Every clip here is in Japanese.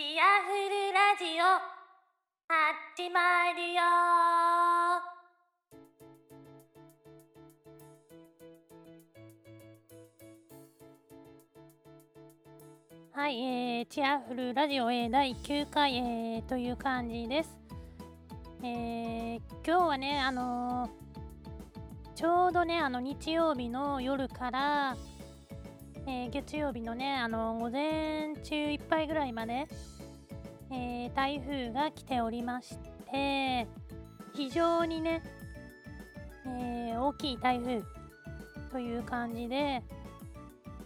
チアフルラジオ始まるよはい、えー、チアフルラジオ、えー、第9回、えー、という感じです。えー、今日はね、あのー、ちょうどね、あの日曜日の夜から、えー、月曜日のね、あの午前中いっぱいぐらいまで、えー、台風が来ておりまして、非常にね、えー、大きい台風という感じで、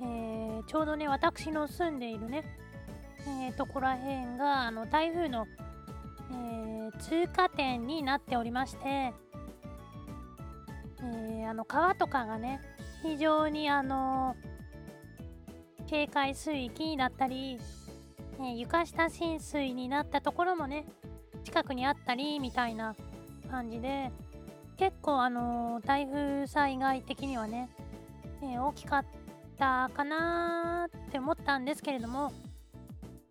えー、ちょうどね、私の住んでいるね、えー、とこら辺があの台風の、えー、通過点になっておりまして、え、あの川とかがね、非常にあの警戒水域だったり、え床下浸水になったところもね近くにあったりみたいな感じで結構あの台風災害的にはね、え大きかったかなって思ったんですけれども、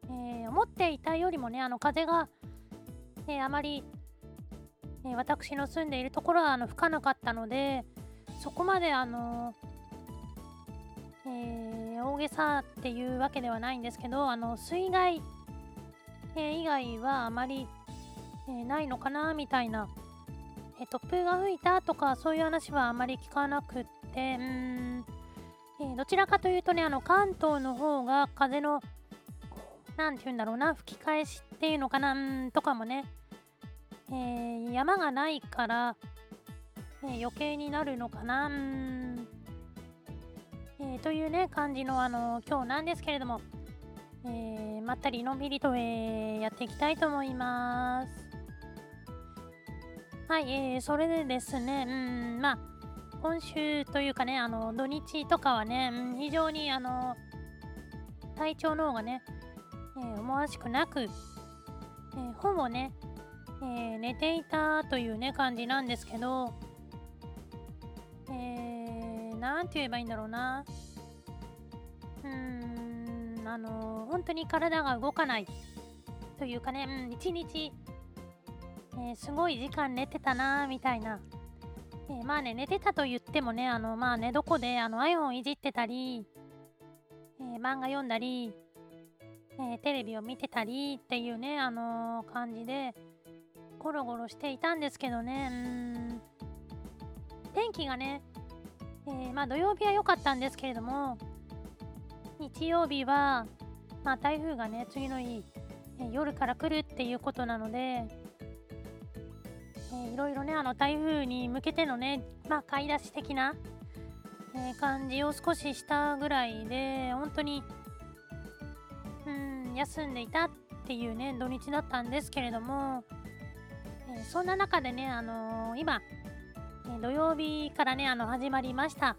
えー、思っていたよりもねあの風が、え、あまり、え、私の住んでいるところはあの吹かなかったのでそこまであのえー、大げさっていうわけではないんですけどあの水害、えー、以外はあまり、え、ないのかなみたいな、え突風が吹いたとかそういう話はあまり聞かなくってうん、えどちらかというとねあの関東の方が風の何て言うんだろうな吹き返しっていうのかなとかもね、え山がないから、え余計になるのかなうん、というね、感じの、あの今日なんですけれども、えー、まったりのんびりと、えー、やっていきたいと思います。はい、えー、それでですね、うん、まあ、今週というかね、あの、土日とかはね、うん、非常に、あの、体調の方がね、えー、思わしくなく、えー、ほぼね、えー、寝ていたというね、感じなんですけど、何て言えばいいんだろうなうんあの本当に体が動かないというかね、うん、一日、えー、すごい時間寝てたなみたいな、えー、まあね寝てたと言ってもねあのまあ寝床であの iPhone いじってたり、えー、漫画読んだり、えテレビを見てたりっていうねあの感じでゴロゴロしていたんですけどねうん。天気がねえ、まあ、土曜日は良かったんですけれども日曜日は、まあ、台風がね次の日、夜から来るっていうことなので、えー、いろいろねあの台風に向けてのね、まあ、買い出し的な、えー、感じを少ししたぐらいで本当にうん休んでいたっていうね土日だったんですけれども、えー、そんな中でね、あのー、今え土曜日からね、あの、始まりました。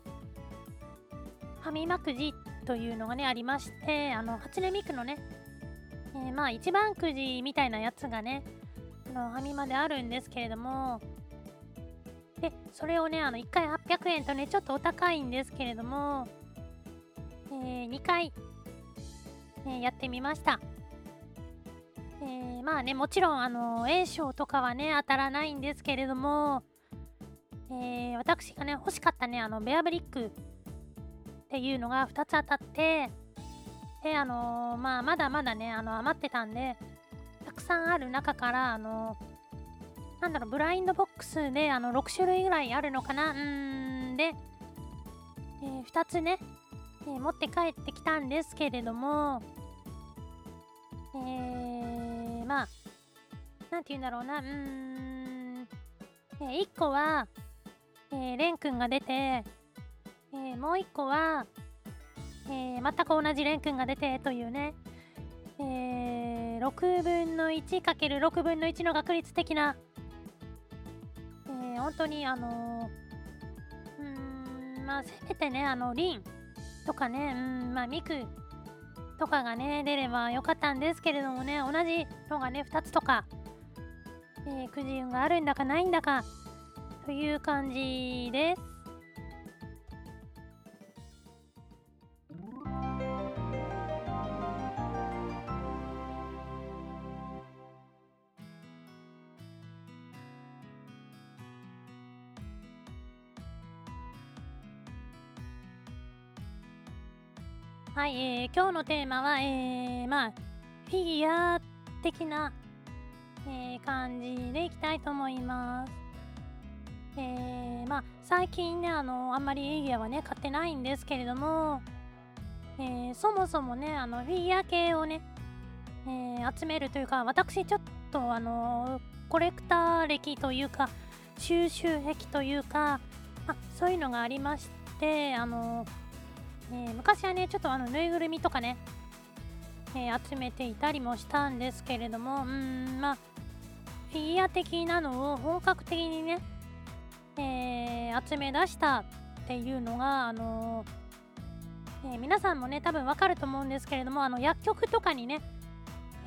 ファミマくじというのがね、ありまして、あの、初音ミクのね、えー、まあ、一番くじみたいなやつがね、あの、ファミマであるんですけれども、で、それをね、あの、1回800円とね、ちょっとお高いんですけれども、えー、2回、え、やってみました。えー、まあね、もちろん、あの、A 賞とかはね、当たらないんですけれども、えー、私がね、欲しかったね、あの、ベアブリックっていうのが2つ当たって、で、あのー、まあ、まだまだね、あの、余ってたんで、たくさんある中から、あのー、なんだろう、ブラインドボックスで、あの、6種類ぐらいあるのかな、うーん、で、えー、2つね、えー、持って帰ってきたんですけれども、えー、まあ、なんて言うんだろうな、うーん、えー、1個は、えー、レン君が出て、えー、もう一個は、えー、全く同じレン君が出てというね、えー、6分の 1×6 分の1の確率的な、えー、本当にあのー、うんまあせめてねあのリンとかねうんまあミクとかがね出ればよかったんですけれどもね同じのがね2つとか、えー、くじ運があるんだかないんだかという感じです。はい、えー、今日のテーマは、えー、まあ、フィギュア的な、えー、感じでいきたいと思います。えー、まあ、最近ね、あの、あんまりフィギュアはね、買ってないんですけれども、えー、そもそもね、あの、フィギュア系をね、えー、集めるというか、私ちょっと、あの、コレクター歴というか、収集癖というか、まあ、そういうのがありまして、あの、えー、昔はね、ちょっとあの、ぬいぐるみとかね、えー、集めていたりもしたんですけれども、うん、まあ、フィギュア的なのを本格的にね、えー、集め出したっていうのが、あのえ、皆さんもね、多分わかると思うんですけれども、あの薬局とかにね、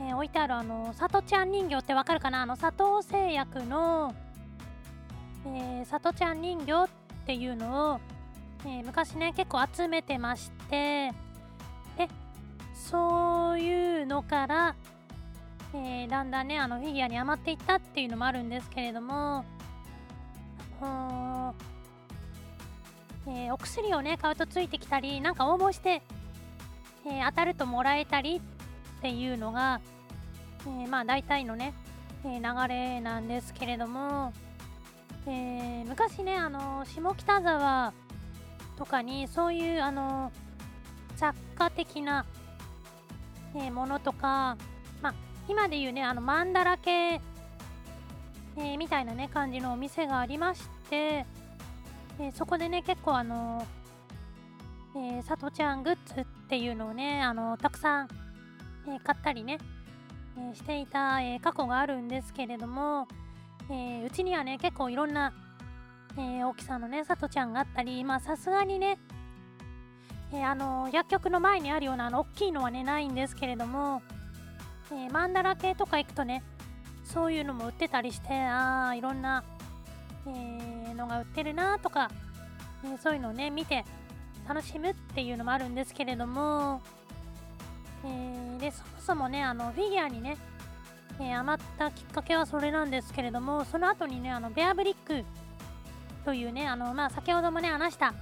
え、置いてあるあの、さとちゃん人形ってわかるかな？あの、佐藤製薬の、えー、さとちゃん人形っていうのを、えー、昔ね、結構集めてまして、で、そういうのから、えー、だんだんね、あの、フィギュアに余っていったっていうのもあるんですけれども、えー、お薬をね買うとついてきたりなんか応募して、え、当たるともらえたりっていうのが、え、まあ大体のね、え流れなんですけれども、え昔ねあの下北沢とかにそういうあの雑貨的な、えものとか、ま、今でいうねあのマンダラ系、えみたいなね感じのお店がありまして、えそこでね結構あのえー、とちゃんグッズっていうのをね、あのたくさん、え、買ったりね、え、していた、え過去があるんですけれども、えうちにはね、結構いろんな、え大きさのね、さとちゃんがあったり、まあさすがにね、えあの薬局の前にあるようなあの大きいのはね、ないんですけれども、えマンダラ系とか行くとね、そういうのも売ってたりして、ああ、いろんな、えー、のが売ってるなとか、え、そういうのをね見て楽しむっていうのもあるんですけれども、え、でそもそもねあのフィギュアにね、え余ったきっかけはそれなんですけれどもその後にねあのベアブリックというねあの、まあ、先ほどもね話した、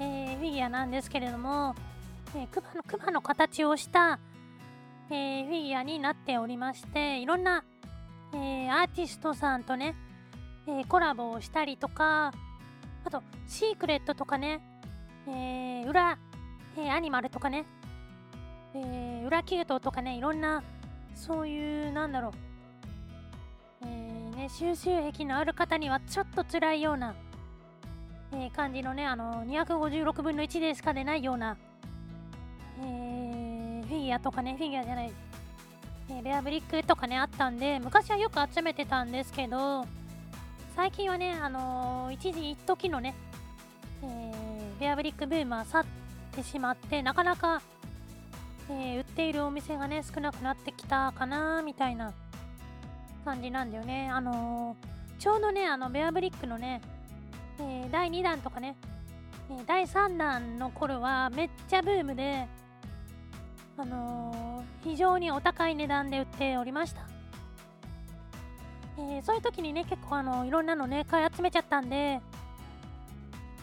えフィギュアなんですけれども、えクマのクマの形をした、えフィギュアになっておりましていろんな、えアーティストさんとねえ、コラボをしたりとか、あと、シークレットとかね、え、裏、え、アニマルとかね、え、裏キュートとかね、いろんな、そういう、なんだろう、収集癖のある方にはちょっと辛いような、えー、感じのね、あの、256分の1でしか出ないような、えー、フィギュアとかね、フィギュアじゃない、えー、ベアブリックとかね、あったんで、昔はよく集めてたんですけど、最近はね、あのー、一時一時のね、えー、ベアブリックブームは去ってしまって、なかなか、え、売っているお店がね、少なくなってきたかな、みたいな感じなんだよね。あのー、ちょうどね、あの、ベアブリックのね、えー、第2弾とかね、え第3弾の頃はめっちゃブームで、あの非常にお高い値段で売っておりました。え、そういう時にね、結構あの、いろんなのね、買い集めちゃったんで、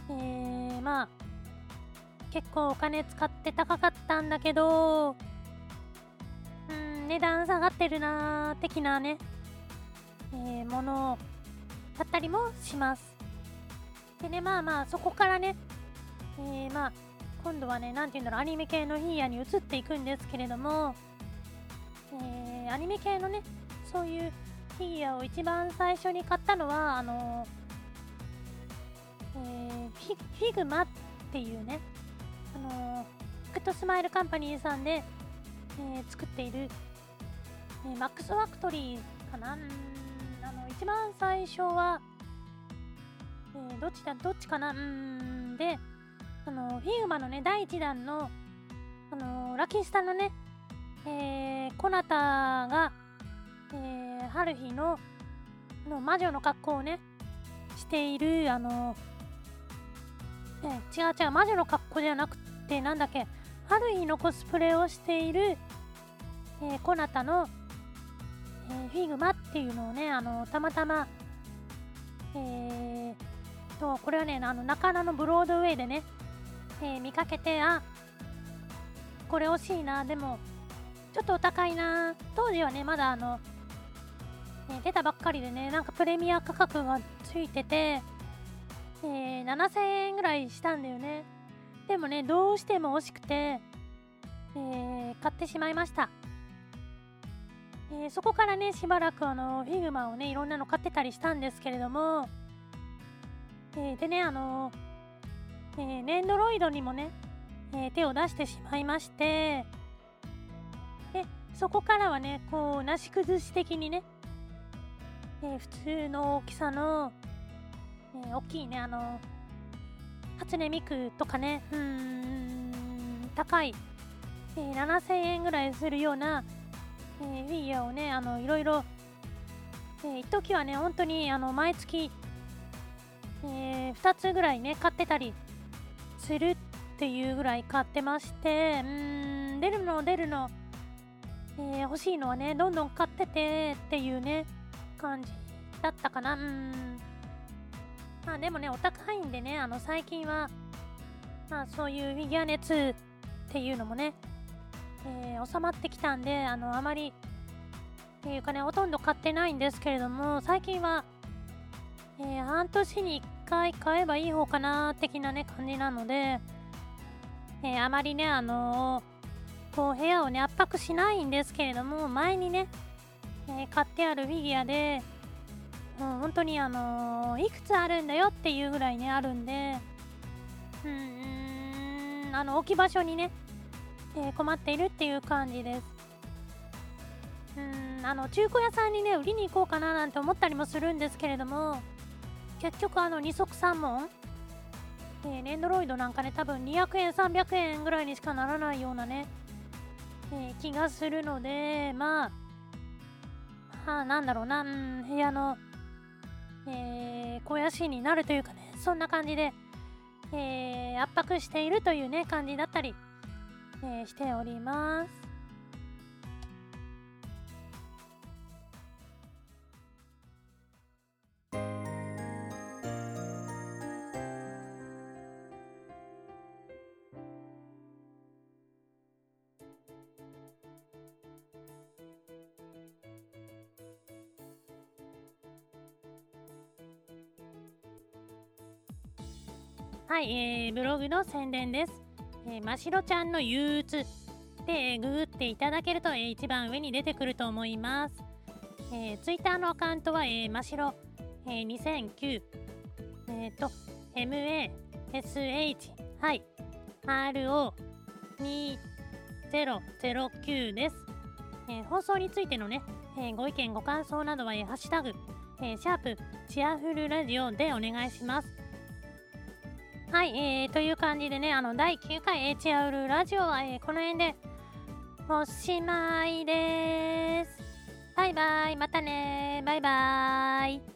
え、まあ、結構お金使って高かったんだけど、うん、値段下がってるなー、的なね、えー、ものだったりもします。でね、まあまあ、そこからね、えー、まあ、今度はね、なんて言うんだろう、アニメ系のフィギュアに移っていくんですけれども、えー、アニメ系のね、そういうフィギュアを一番最初に買ったのは、あのえー、 figma っていうね、あのグッドスマイルカンパニーさんで、え、作っている、えー、マックスファクトリーかな一番最初は、えー、どっちだどっちかな？うんであの figma のね第1弾のあのらき☆すたのね、えー、こなたがえー、ハルヒのの魔女の格好をねしているあの、ね、違う違う魔女の格好じゃなくてなんだっけハルヒのコスプレをしている、えー、こなたの、えー、 figma っていうのをねあのたまたまえー、とこれはねあの中野のブロードウェイでね、えー、見かけてあこれ欲しいなでもちょっとお高いな当時はねまだあの、ね、出たばっかりでねなんかプレミア価格がついてて、えー、7000円ぐらいしたんだよね。でもねどうしても欲しくて、えー、買ってしまいました。えー、そこからねしばらくあのフィグマをねいろんなの買ってたりしたんですけれども、えー、でねあのえー、ねんどろいどにもね、え手を出してしまいまして。でそこからはねこうなし崩し的にね、え普通の大きさの、え大きいねあの初音ミクとかねうん高い、え7000円ぐらいするようなえー、フィギュアをね。あのいろいろ、えー、一時はね本当にあの毎月、えー、2つぐらいね買ってたりするっていうぐらい買ってましてうん出るの出るの、えー、欲しいのはねどんどん買っててっていうね感じだったかな。うん。まあでもねお高いんでねあの最近はまあそういうフィギュア熱っていうのもねえー、収まってきたんであのあまりっていうかねほとんど買ってないんですけれども最近は、えー、半年に1回買えばいい方かな的なね感じなので、えー、あまりねあのこう部屋をね圧迫しないんですけれども前にね、え買ってあるフィギュアでもう本当にあのいくつあるんだよっていうぐらいねあるんでうーんあの置き場所にねえ、困っているっていう感じです。うんあの中古屋さんにね売りに行こうかななんて思ったりもするんですけれども結局あの二足三門えー、ネンドロイドなんかね多分200円300円ぐらいにしかならないようなね、えー、気がするのでまあまあなんだろうな、ん、部屋の、えー、肥やしになるというかねそんな感じで、えー、圧迫しているというね感じだったりえー、しております。はい、えー、ブログの宣伝です。えー、ましろちゃんの憂鬱でググっていただけると、えー、一番上に出てくると思います。えー、ツイッターのアカウントは、えー、ましろ、えー、2009、えっ、ー、と、MASH、はい、RO2009 です。えー、放送についてのね、えー、ご意見、ご感想などは、えー、ハッシュタグ、えー、シャープチアフルラジオでお願いします。はい、えー、という感じでね、あの、第9回 h アウルラジオは、えー、この辺でおしまいです。バイバイ、またねバイバイ。